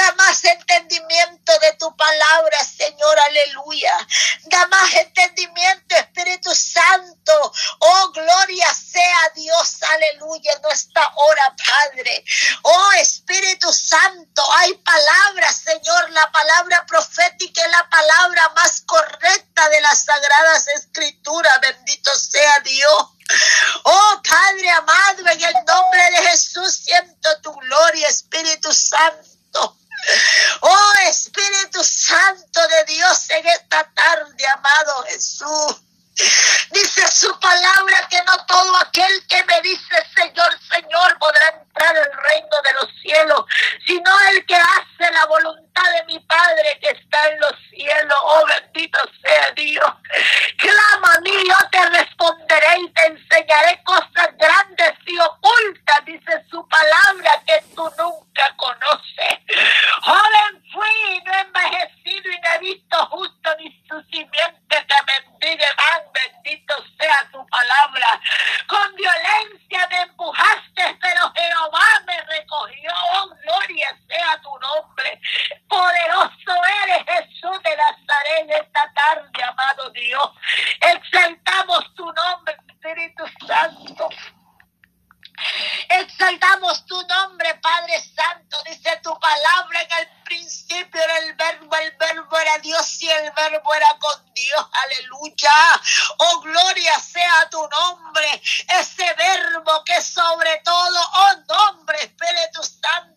Da más entendimiento de tu palabra, Señor, aleluya. Da más entendimiento, Espíritu Santo. Oh, gloria sea Dios, aleluya, en nuestra hora, Padre. Oh, Espíritu Santo, hay palabras, Señor, la palabra profética y la palabra más correcta de las sagradas escrituras. Bendito sea Dios. Oh Padre amado, en el nombre de Jesús siento tu gloria, Espíritu Santo. Oh Espíritu Santo de Dios en esta tarde, amado Jesús. Dice su palabra que no todo aquel que me dice Señor, Señor podrá entrar al reino de los cielos, sino el que hace la voluntad de mi Padre que está en los cielos. Oh bendito sea Dios. Clama a mí, yo te responderé y te enseñaré cosas grandes y ocultas, dice su palabra que tú nunca conoces. Joven fui, no he envejecido y no he visto justo ni su simiente que bendiga más bendito sea tu palabra. Con violencia me empujaste, pero Jehová me recogió. Oh, gloria sea tu nombre. Poderoso eres Jesús de Nazaret en esta tarde, amado Dios. Exaltamos tu nombre, Espíritu Santo. Exaltamos tu nombre, Padre Santo. Dice tu palabra en el principio era el verbo, el verbo era Dios y el verbo era con Dios. Aleluya. Oh, gloria sea tu nombre. Ese verbo que sobre todo, oh nombre, Espíritu Santo.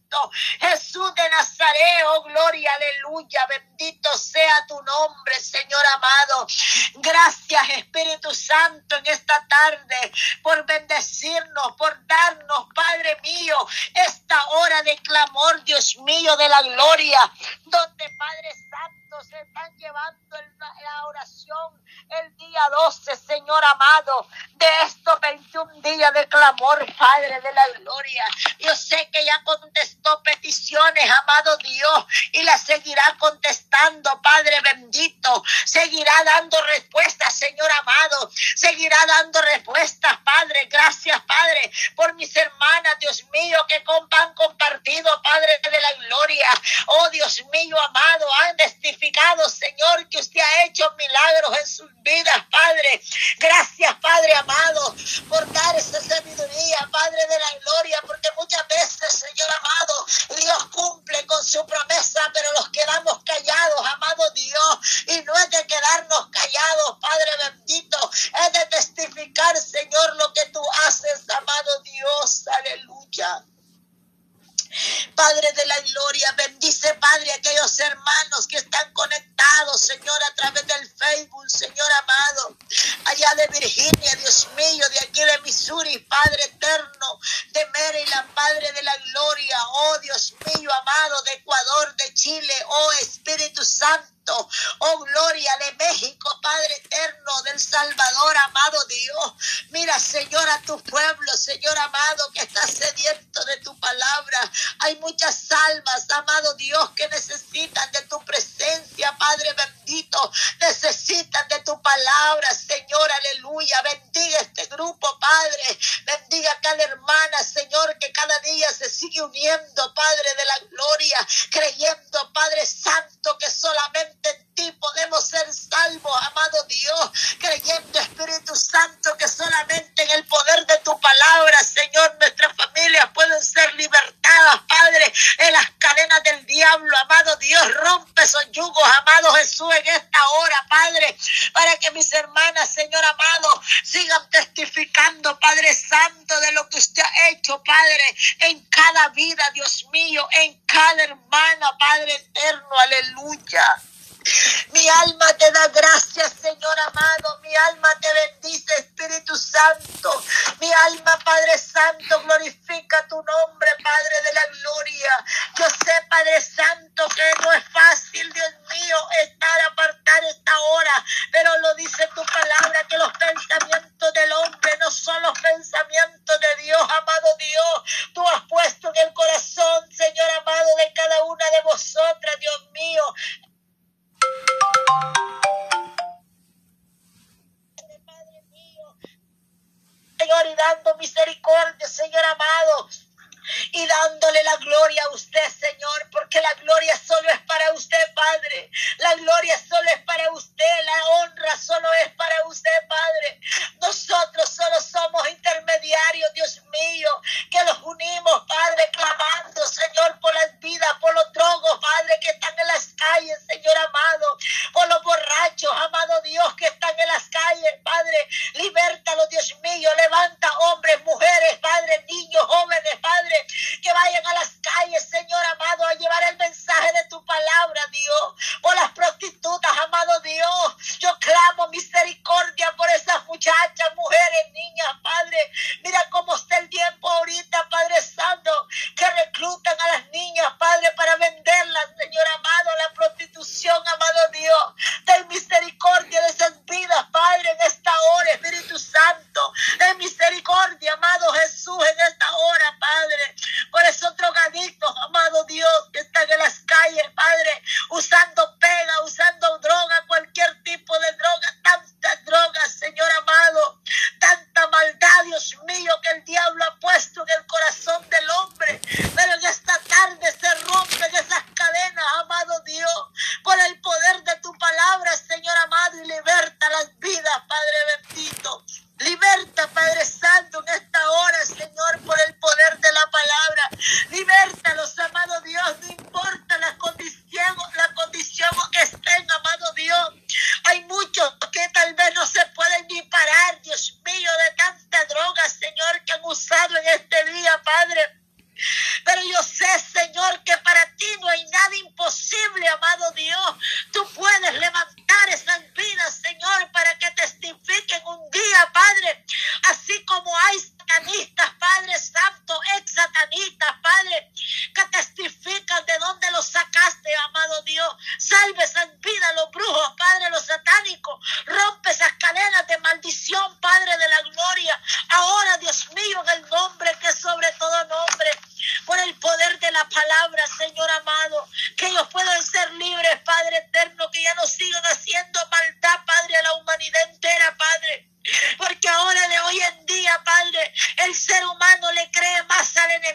Jesús de Nazaret, oh gloria, aleluya. Bendito sea tu nombre, Señor amado. Gracias, Espíritu Santo, en esta tarde por bendecirnos, por día de clamor, Padre de la gloria. Yo sé que ya contestó peticiones, amado Dios, y la seguirá contestando, Padre bendito. Seguirá dando respuestas, Señor amado. Seguirá dando respuestas, Padre. Gracias, Padre, por mis hermanas, Dios mío, que han compartido, Padre de la gloria. Oh, Dios mío, amado, han testificado, Señor, que usted ha hecho milagros en sus vidas, Padre. Gracias, Padre amado, por dar esa sabiduría, Padre de la gloria, porque muchas veces, Señor amado, Dios cumple con su promesa, pero los quedamos callados, amado Dios, y no es de quedarnos callados, Padre bendito, es de testificar, Señor, lo que tú haces, amado Dios, aleluya. Padre de la gloria, bendice, Padre, aquellos hermanos que están conectados, Señor, a través del Facebook, Señor amado, allá de Virginia, Dios mío, de aquí de Missouri, Padre eterno, de Maryland, Padre de la gloria, oh Dios mío, amado, de Ecuador, de Chile, oh Espíritu Santo. Oh, gloria de México, Padre eterno, del Salvador, amado Dios. Mira, Señor, a tu pueblo, Señor amado, que está sediento de tu palabra. Hay muchas almas, amado Dios, que necesitan de tu presencia, Padre bendito. Necesitan de tu palabra, Señor, aleluya. Bendiga este grupo, Padre. Bendiga a cada hermana, Señor, que cada día se sigue uniendo, Padre de la gloria, creyendo, Padre Santo, que solamente en ti podemos ser salvos, amado Dios, creyendo Espíritu Santo, que solamente en el poder de tu palabra, Señor, nuestras familias pueden ser libertadas, Padre, en las cadenas del amado Dios, rompe esos yugos, amado Jesús, en esta hora, Padre, para que mis hermanas, Señor amado, sigan testificando, Padre Santo, de lo que usted ha hecho, Padre, en cada vida, Dios mío, en cada hermana, Padre eterno, aleluya. Mi alma te da gracias, Señor amado. Mi alma te bendice, Espíritu Santo. Mi alma, Padre Santo, glorifica tu nombre, Padre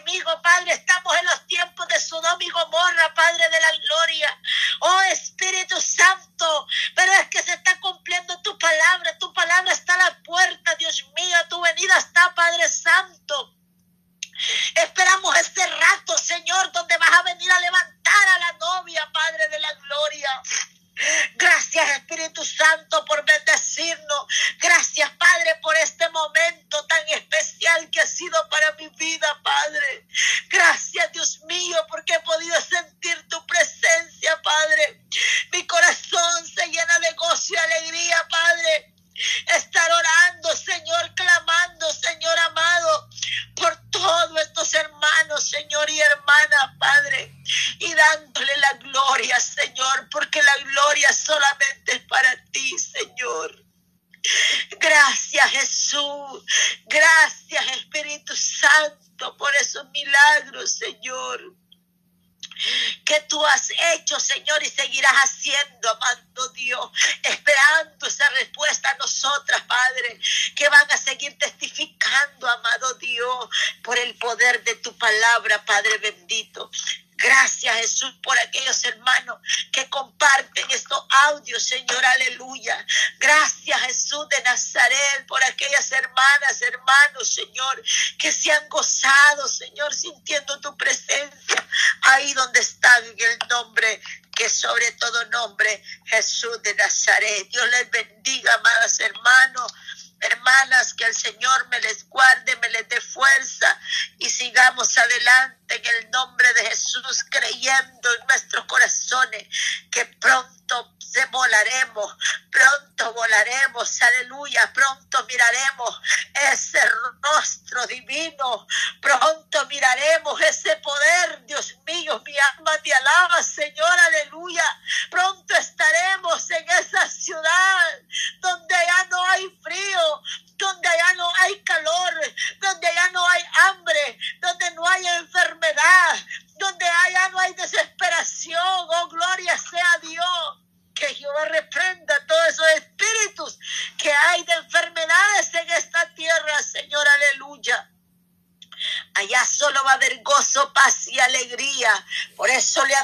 conmigo, Padre, Porque la gloria solamente Señor, sintiendo tu presencia ahí donde están en el nombre que sobre todo nombre Jesús de Nazaret. Dios les bendiga, amadas hermanos hermanas, que el Señor me les guarde, me les dé fuerza y sigamos adelante en el nombre de Jesús, creyendo en nuestros corazones que pronto se volaremos, pronto volaremos, aleluya, pronto miraremos ese rostro divino, pronto miraremos ese poder, Dios mío, mi alma te alaba, Señor, aleluya, pronto estaremos en esa ciudad donde ya no hay frío, donde ya no hay calor, donde ya no hay hambre, donde no hay enfermedad, donde ya no hay desesperación, oh gloria sea Dios que Jehová reprenda todos esos espíritus que hay de enfermedades en esta tierra, Señor, aleluya. Allá solo va a haber gozo, paz y alegría. Por eso le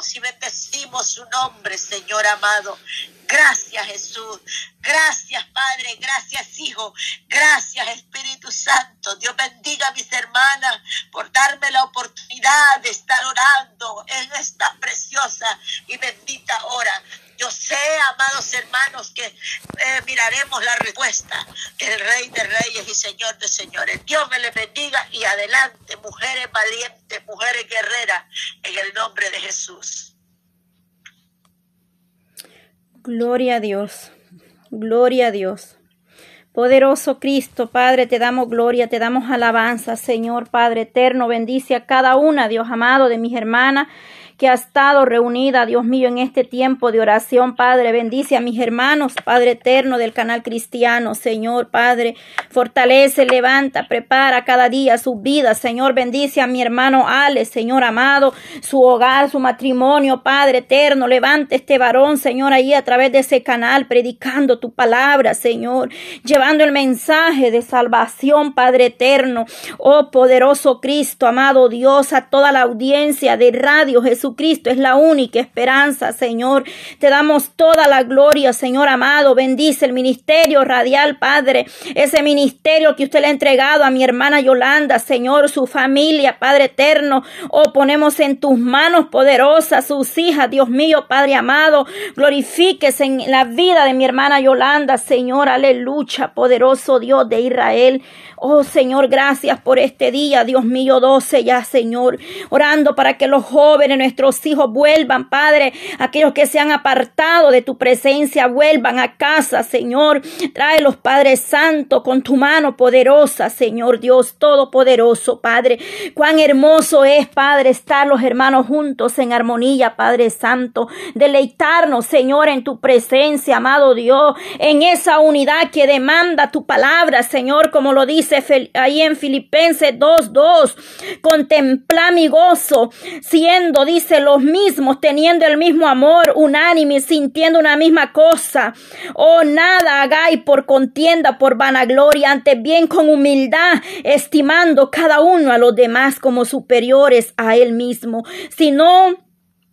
adoramos y bendecimos su nombre, Señor amado. Gracias Jesús. Gracias Padre. Gracias Hijo. Gracias Espíritu Santo. Dios bendiga a mis hermanas por darme la oportunidad de estar orando en esta preciosa y bendita hora. Yo sé, amados hermanos, que eh, miraremos la respuesta del Rey de Reyes y Señor de Señores. Dios me les bendiga mujeres valientes, mujeres guerreras, en el nombre de Jesús. Gloria a Dios, gloria a Dios. Poderoso Cristo, Padre, te damos gloria, te damos alabanza, Señor Padre eterno, bendice a cada una, Dios amado, de mis hermanas que ha estado reunida, Dios mío, en este tiempo de oración, Padre. Bendice a mis hermanos, Padre eterno del canal cristiano, Señor, Padre. Fortalece, levanta, prepara cada día su vida, Señor. Bendice a mi hermano Ale, Señor amado, su hogar, su matrimonio, Padre eterno. Levante este varón, Señor, ahí a través de ese canal, predicando tu palabra, Señor. Llevando el mensaje de salvación, Padre eterno. Oh poderoso Cristo, amado Dios, a toda la audiencia de radio, Jesús Cristo es la única esperanza, Señor. Te damos toda la gloria, Señor amado. Bendice el ministerio radial, Padre. Ese ministerio que usted le ha entregado a mi hermana Yolanda, Señor, su familia, Padre eterno. Oh, ponemos en tus manos poderosas sus hijas, Dios mío, Padre amado. Glorifíquese en la vida de mi hermana Yolanda, Señor. Aleluya, poderoso Dios de Israel. Oh Señor, gracias por este día, Dios mío, doce ya, Señor. Orando para que los jóvenes, nuestros hijos, vuelvan, Padre. Aquellos que se han apartado de tu presencia, vuelvan a casa, Señor. Tráelos, Padre Santo, con tu mano poderosa, Señor Dios Todopoderoso, Padre. Cuán hermoso es, Padre, estar los hermanos juntos en armonía, Padre Santo. Deleitarnos, Señor, en tu presencia, amado Dios, en esa unidad que demanda tu palabra, Señor, como lo dice ahí en Filipenses 2.2, contempla mi gozo, siendo, dice, los mismos, teniendo el mismo amor, unánime, sintiendo una misma cosa. Oh, nada hagáis por contienda, por vanagloria, antes bien con humildad, estimando cada uno a los demás como superiores a él mismo, sino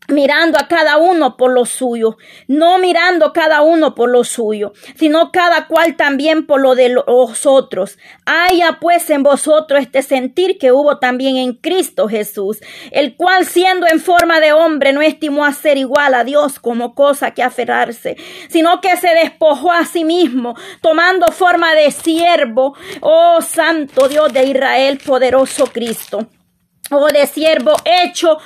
mirando a cada uno por lo suyo, no mirando cada uno por lo suyo, sino cada cual también por lo de los otros. Haya pues en vosotros este sentir que hubo también en Cristo Jesús, el cual siendo en forma de hombre no estimó a ser igual a Dios como cosa que aferrarse, sino que se despojó a sí mismo, tomando forma de siervo, oh santo Dios de Israel, poderoso Cristo oh de siervo hecho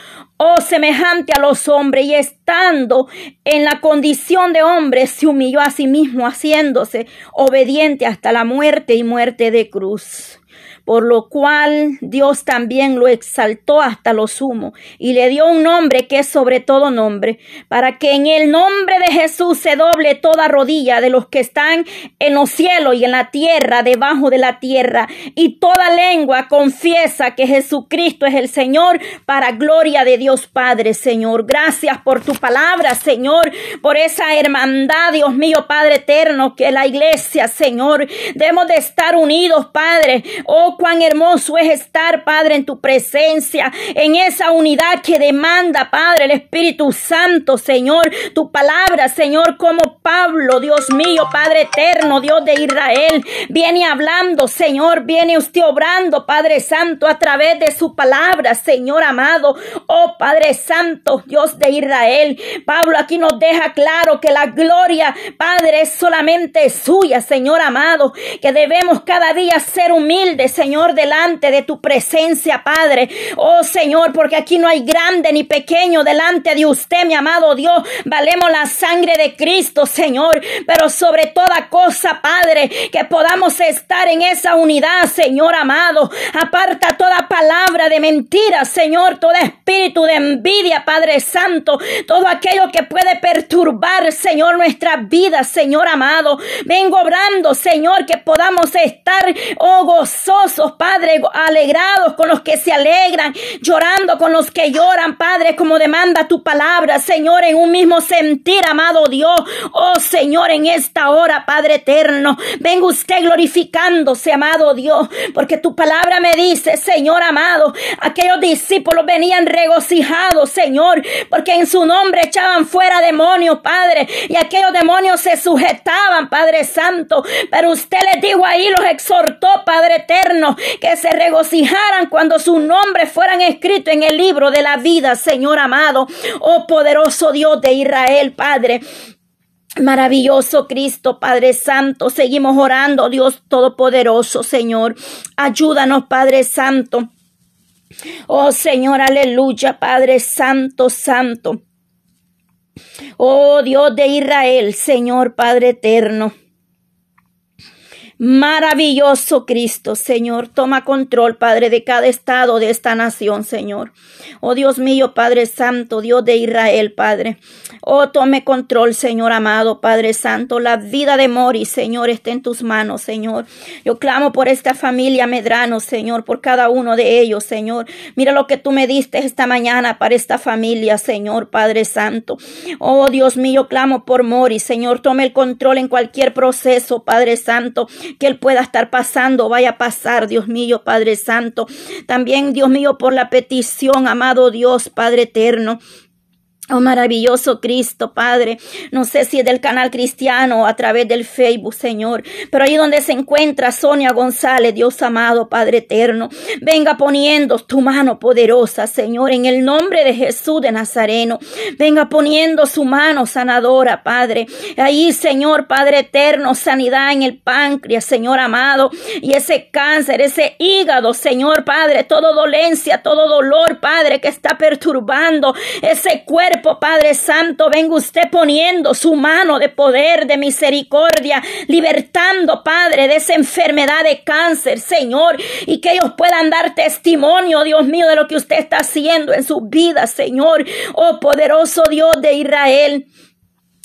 oh semejante a los hombres, y estando en la condición de hombre, se humilló a sí mismo, haciéndose obediente hasta la muerte y muerte de cruz por lo cual Dios también lo exaltó hasta lo sumo y le dio un nombre que es sobre todo nombre, para que en el nombre de Jesús se doble toda rodilla de los que están en los cielos y en la tierra, debajo de la tierra, y toda lengua confiesa que Jesucristo es el Señor, para gloria de Dios Padre, Señor. Gracias por tu palabra, Señor, por esa hermandad, Dios mío, Padre eterno, que la iglesia, Señor, debemos de estar unidos, Padre. Oh, Cuán hermoso es estar, Padre, en tu presencia, en esa unidad que demanda, Padre, el Espíritu Santo, Señor, tu palabra, Señor, como Pablo, Dios mío, Padre eterno, Dios de Israel, viene hablando, Señor, viene usted obrando, Padre Santo, a través de su palabra, Señor amado. Oh, Padre Santo, Dios de Israel. Pablo aquí nos deja claro que la gloria, Padre, es solamente suya, Señor amado, que debemos cada día ser humildes, Señor, delante de tu presencia, Padre. Oh, Señor, porque aquí no hay grande ni pequeño delante de usted, mi amado Dios. Valemos la sangre de Cristo, Señor, pero sobre toda cosa, Padre, que podamos estar en esa unidad, Señor amado. Aparta toda palabra de mentira, Señor, todo espíritu de envidia, Padre Santo, todo aquello que puede perturbar, Señor, nuestra vida, Señor amado. Vengo obrando, Señor, que podamos estar, oh, gozosos, Padre, alegrados con los que se alegran, llorando con los que lloran, Padre, como demanda tu palabra, Señor, en un mismo sentir, amado Dios. Oh, Señor, en esta hora, Padre eterno, venga usted glorificándose, amado Dios, porque tu palabra me dice, Señor amado, aquellos discípulos venían regocijados, Señor, porque en su nombre echaban fuera demonios, Padre, y aquellos demonios se sujetaban, Padre Santo, pero usted les dijo ahí, los exhortó, Padre eterno, que se regocijaran cuando su nombre fueran escritos en el libro de la vida, Señor amado, oh poderoso Dios de Israel, Padre. Maravilloso Cristo, Padre Santo, seguimos orando, Dios Todopoderoso, Señor. Ayúdanos, Padre Santo. Oh Señor, aleluya, Padre Santo, Santo. Oh Dios de Israel, Señor Padre eterno. Maravilloso Cristo, Señor, toma control, Padre, de cada estado de esta nación, Señor. Oh Dios mío, Padre Santo, Dios de Israel, Padre. Oh, tome control, Señor amado, Padre Santo. La vida de Mori, Señor, está en tus manos, Señor. Yo clamo por esta familia Medrano, Señor, por cada uno de ellos, Señor. Mira lo que tú me diste esta mañana para esta familia, Señor, Padre Santo. Oh, Dios mío, clamo por Mori, Señor. Tome el control en cualquier proceso, Padre Santo que Él pueda estar pasando, vaya a pasar, Dios mío, Padre Santo. También, Dios mío, por la petición, amado Dios, Padre eterno. Oh maravilloso Cristo, Padre. No sé si es del canal cristiano o a través del Facebook, Señor. Pero ahí donde se encuentra Sonia González, Dios amado, Padre eterno. Venga poniendo tu mano poderosa, Señor, en el nombre de Jesús de Nazareno. Venga poniendo su mano sanadora, Padre. Ahí, Señor, Padre eterno, sanidad en el páncreas, Señor amado. Y ese cáncer, ese hígado, Señor, Padre, todo dolencia, todo dolor, Padre, que está perturbando ese cuerpo Padre Santo, venga usted poniendo su mano de poder, de misericordia, libertando, Padre, de esa enfermedad de cáncer, Señor, y que ellos puedan dar testimonio, Dios mío, de lo que usted está haciendo en su vida, Señor. Oh poderoso Dios de Israel.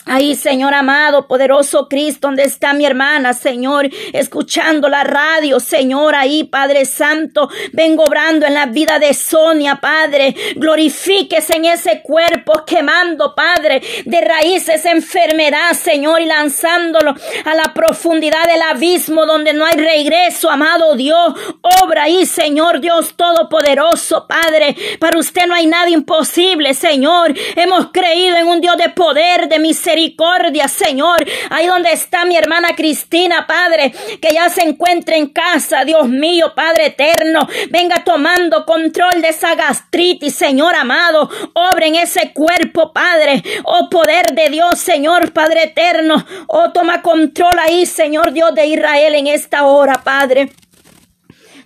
Ahí, Señor amado, poderoso Cristo, donde está mi hermana, Señor, escuchando la radio, Señor, ahí, Padre Santo, vengo obrando en la vida de Sonia, Padre, glorifíquese en ese cuerpo, quemando, Padre, de raíces enfermedad, Señor, y lanzándolo a la profundidad del abismo donde no hay regreso, amado Dios, obra ahí, Señor Dios Todopoderoso, Padre, para usted no hay nada imposible, Señor, hemos creído en un Dios de poder, de misericordia, misericordia, Señor. Ahí donde está mi hermana Cristina, Padre, que ya se encuentra en casa, Dios mío, Padre eterno. Venga tomando control de esa gastritis, Señor amado. Obra en ese cuerpo, Padre. Oh poder de Dios, Señor, Padre eterno. Oh toma control ahí, Señor Dios de Israel, en esta hora, Padre.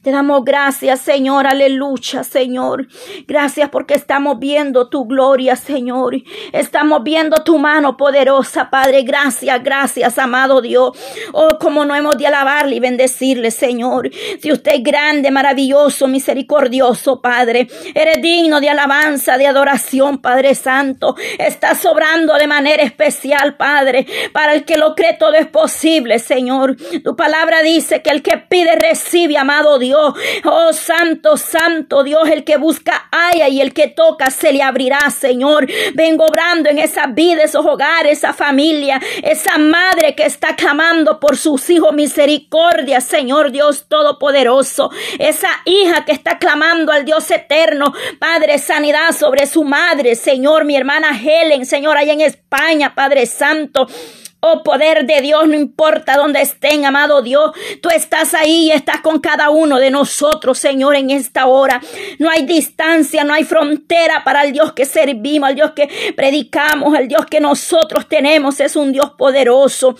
Te damos gracias, Señor, aleluya, Señor. Gracias porque estamos viendo tu gloria, Señor. Estamos viendo tu mano poderosa, Padre. Gracias, gracias, amado Dios. Oh, como no hemos de alabarle y bendecirle, Señor. Si usted es grande, maravilloso, misericordioso, Padre. Eres digno de alabanza, de adoración, Padre Santo. Está sobrando de manera especial, Padre. Para el que lo cree todo es posible, Señor. Tu palabra dice que el que pide recibe, amado Dios. Dios. Oh, santo, santo Dios, el que busca haya y el que toca se le abrirá, Señor. Vengo obrando en esa vida, esos hogares, esa familia, esa madre que está clamando por sus hijos misericordia, Señor Dios Todopoderoso. Esa hija que está clamando al Dios eterno, Padre, sanidad sobre su madre, Señor, mi hermana Helen, Señor, allá en España, Padre Santo. Oh poder de Dios, no importa dónde estén, amado Dios, tú estás ahí y estás con cada uno de nosotros, Señor, en esta hora. No hay distancia, no hay frontera para el Dios que servimos, al Dios que predicamos, el Dios que nosotros tenemos. Es un Dios poderoso.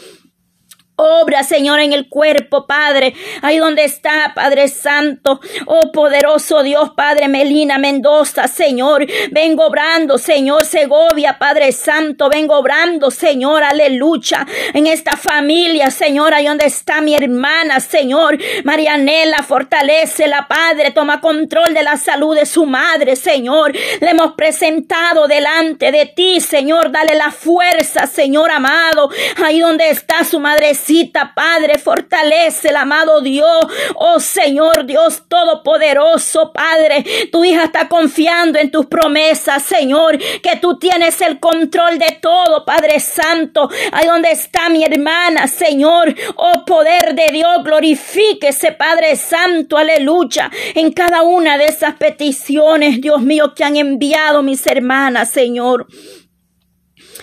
Obra, Señor, en el cuerpo, Padre. Ahí donde está, Padre Santo. Oh, poderoso Dios, Padre Melina Mendoza, Señor. Vengo obrando, Señor Segovia, Padre Santo. Vengo obrando, Señor, aleluya. En esta familia, Señor, ahí donde está mi hermana, Señor. Marianela, fortalece la Padre. Toma control de la salud de su madre, Señor. Le hemos presentado delante de ti, Señor. Dale la fuerza, Señor amado. Ahí donde está su Padre, fortalece el amado Dios. Oh Señor Dios Todopoderoso, Padre, tu hija está confiando en tus promesas, Señor, que tú tienes el control de todo, Padre Santo. Ahí donde está mi hermana, Señor, oh poder de Dios, glorifíquese, Padre Santo, aleluya, en cada una de esas peticiones, Dios mío, que han enviado mis hermanas, Señor.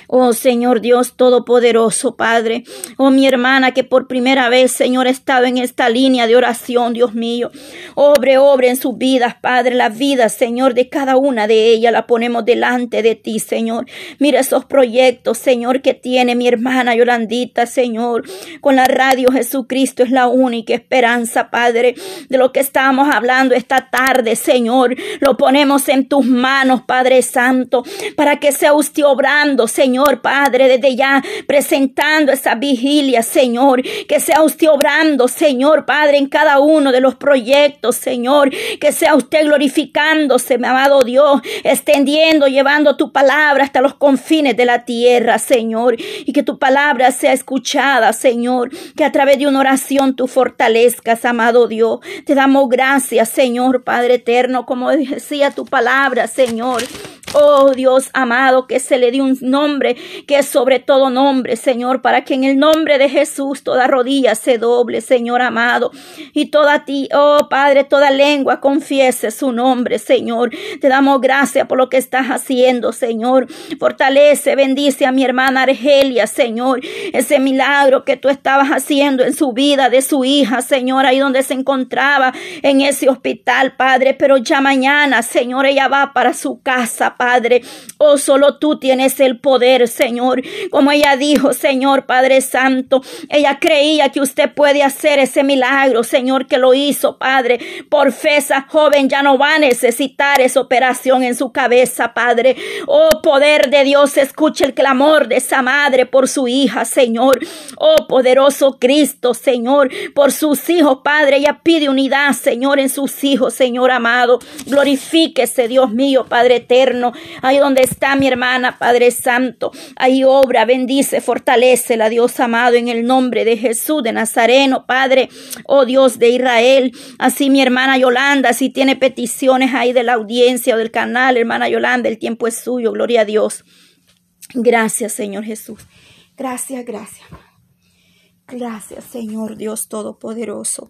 Oh Señor Dios Todopoderoso, Padre. Oh mi hermana que por primera vez, Señor, ha estado en esta línea de oración, Dios mío. Obre, obre en sus vidas, Padre. La vida, Señor, de cada una de ellas la ponemos delante de ti, Señor. Mira esos proyectos, Señor, que tiene mi hermana Yolandita, Señor. Con la radio Jesucristo es la única esperanza, Padre, de lo que estábamos hablando esta tarde, Señor. Lo ponemos en tus manos, Padre Santo, para que sea usted obrando, Señor Señor Padre, desde ya presentando esa vigilia, Señor, que sea usted obrando, Señor Padre, en cada uno de los proyectos, Señor, que sea usted glorificándose, mi amado Dios, extendiendo, llevando tu palabra hasta los confines de la tierra, Señor, y que tu palabra sea escuchada, Señor, que a través de una oración tú fortalezcas, amado Dios. Te damos gracias, Señor Padre eterno, como decía tu palabra, Señor. Oh Dios amado, que se le dé un nombre que es sobre todo nombre, Señor, para que en el nombre de Jesús toda rodilla se doble, Señor amado, y toda ti, oh Padre, toda lengua confiese su nombre, Señor. Te damos gracias por lo que estás haciendo, Señor. Fortalece, bendice a mi hermana Argelia, Señor, ese milagro que tú estabas haciendo en su vida de su hija, Señor, ahí donde se encontraba en ese hospital, Padre, pero ya mañana, Señor, ella va para su casa, Padre. Oh, solo tú tienes el poder, Señor. Como ella dijo, Señor Padre Santo, ella creía que usted puede hacer ese milagro, Señor, que lo hizo, Padre. Por fe, esa joven ya no va a necesitar esa operación en su cabeza, Padre. Oh, poder de Dios, escuche el clamor de esa madre por su hija, Señor. Oh, poderoso Cristo, Señor, por sus hijos, Padre. Ella pide unidad, Señor, en sus hijos, Señor amado. Glorifíquese, Dios mío, Padre eterno. Ahí donde está mi hermana, Padre Santo. Ahí obra, bendice, fortalece la Dios amado en el nombre de Jesús de Nazareno, Padre. Oh Dios de Israel. Así mi hermana Yolanda, si tiene peticiones ahí de la audiencia o del canal, hermana Yolanda, el tiempo es suyo. Gloria a Dios. Gracias, Señor Jesús. Gracias, gracias. Gracias, Señor Dios Todopoderoso.